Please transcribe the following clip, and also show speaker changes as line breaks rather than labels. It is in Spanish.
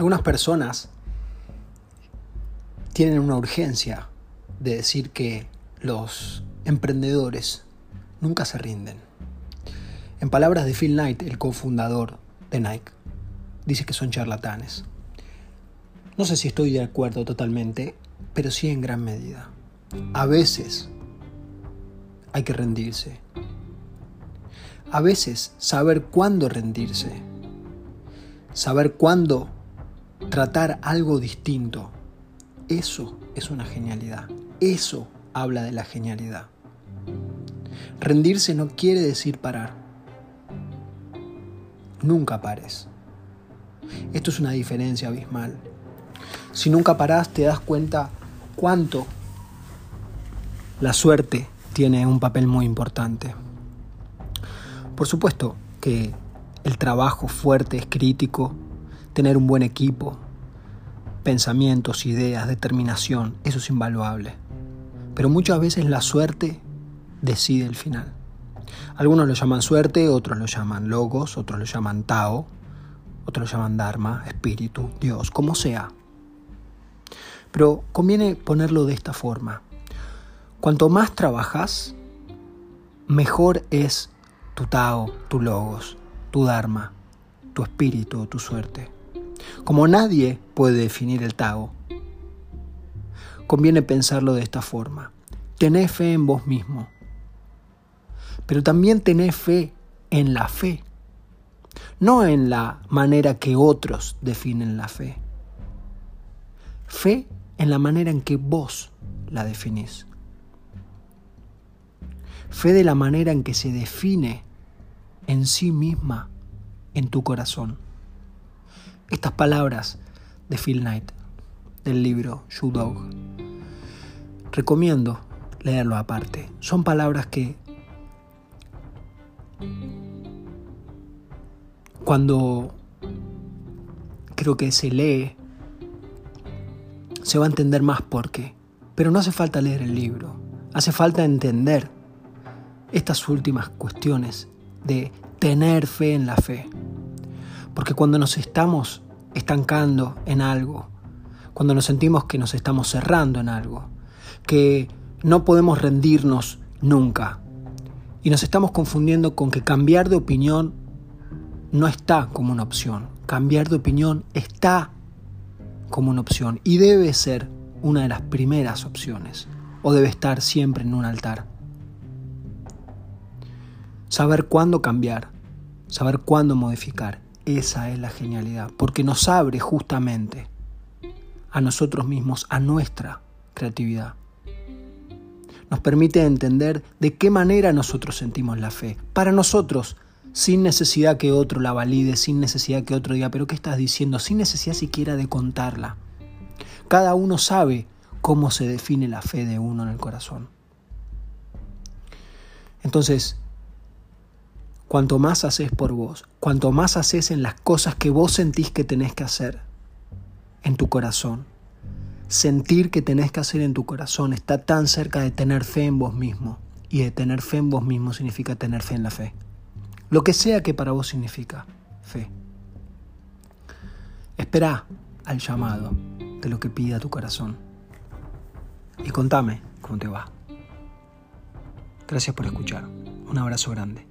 Algunas personas tienen una urgencia de decir que los emprendedores nunca se rinden. En palabras de Phil Knight, el cofundador de Nike, dice que son charlatanes. No sé si estoy de acuerdo totalmente, pero sí en gran medida. A veces hay que rendirse. A veces saber cuándo rendirse. Saber cuándo tratar algo distinto. Eso es una genialidad. Eso habla de la genialidad. Rendirse no quiere decir parar. Nunca pares. Esto es una diferencia abismal. Si nunca parás te das cuenta cuánto la suerte tiene un papel muy importante. Por supuesto que el trabajo fuerte es crítico, tener un buen equipo, pensamientos, ideas, determinación, eso es invaluable. Pero muchas veces la suerte decide el final. Algunos lo llaman suerte, otros lo llaman logos, otros lo llaman Tao, otros lo llaman Dharma, espíritu, Dios, como sea. Pero conviene ponerlo de esta forma. Cuanto más trabajas, mejor es tu Tao, tu logos, tu Dharma, tu espíritu, tu suerte. Como nadie puede definir el Tao, conviene pensarlo de esta forma. Tenés fe en vos mismo, pero también tenés fe en la fe, no en la manera que otros definen la fe. Fe en la manera en que vos la definís. Fe de la manera en que se define en sí misma en tu corazón. Estas palabras de Phil Knight del libro Shoe Dog recomiendo leerlo aparte. Son palabras que cuando creo que se lee se va a entender más por qué. Pero no hace falta leer el libro, hace falta entender estas últimas cuestiones de tener fe en la fe. Porque cuando nos estamos estancando en algo, cuando nos sentimos que nos estamos cerrando en algo, que no podemos rendirnos nunca, y nos estamos confundiendo con que cambiar de opinión no está como una opción. Cambiar de opinión está como una opción y debe ser una de las primeras opciones o debe estar siempre en un altar. Saber cuándo cambiar, saber cuándo modificar, esa es la genialidad, porque nos abre justamente a nosotros mismos, a nuestra creatividad. Nos permite entender de qué manera nosotros sentimos la fe, para nosotros, sin necesidad que otro la valide, sin necesidad que otro diga, pero ¿qué estás diciendo? Sin necesidad siquiera de contarla. Cada uno sabe cómo se define la fe de uno en el corazón. Entonces, Cuanto más haces por vos, cuanto más haces en las cosas que vos sentís que tenés que hacer en tu corazón, sentir que tenés que hacer en tu corazón está tan cerca de tener fe en vos mismo. Y de tener fe en vos mismo significa tener fe en la fe. Lo que sea que para vos significa fe. Espera al llamado de lo que pida tu corazón. Y contame cómo te va. Gracias por escuchar. Un abrazo grande.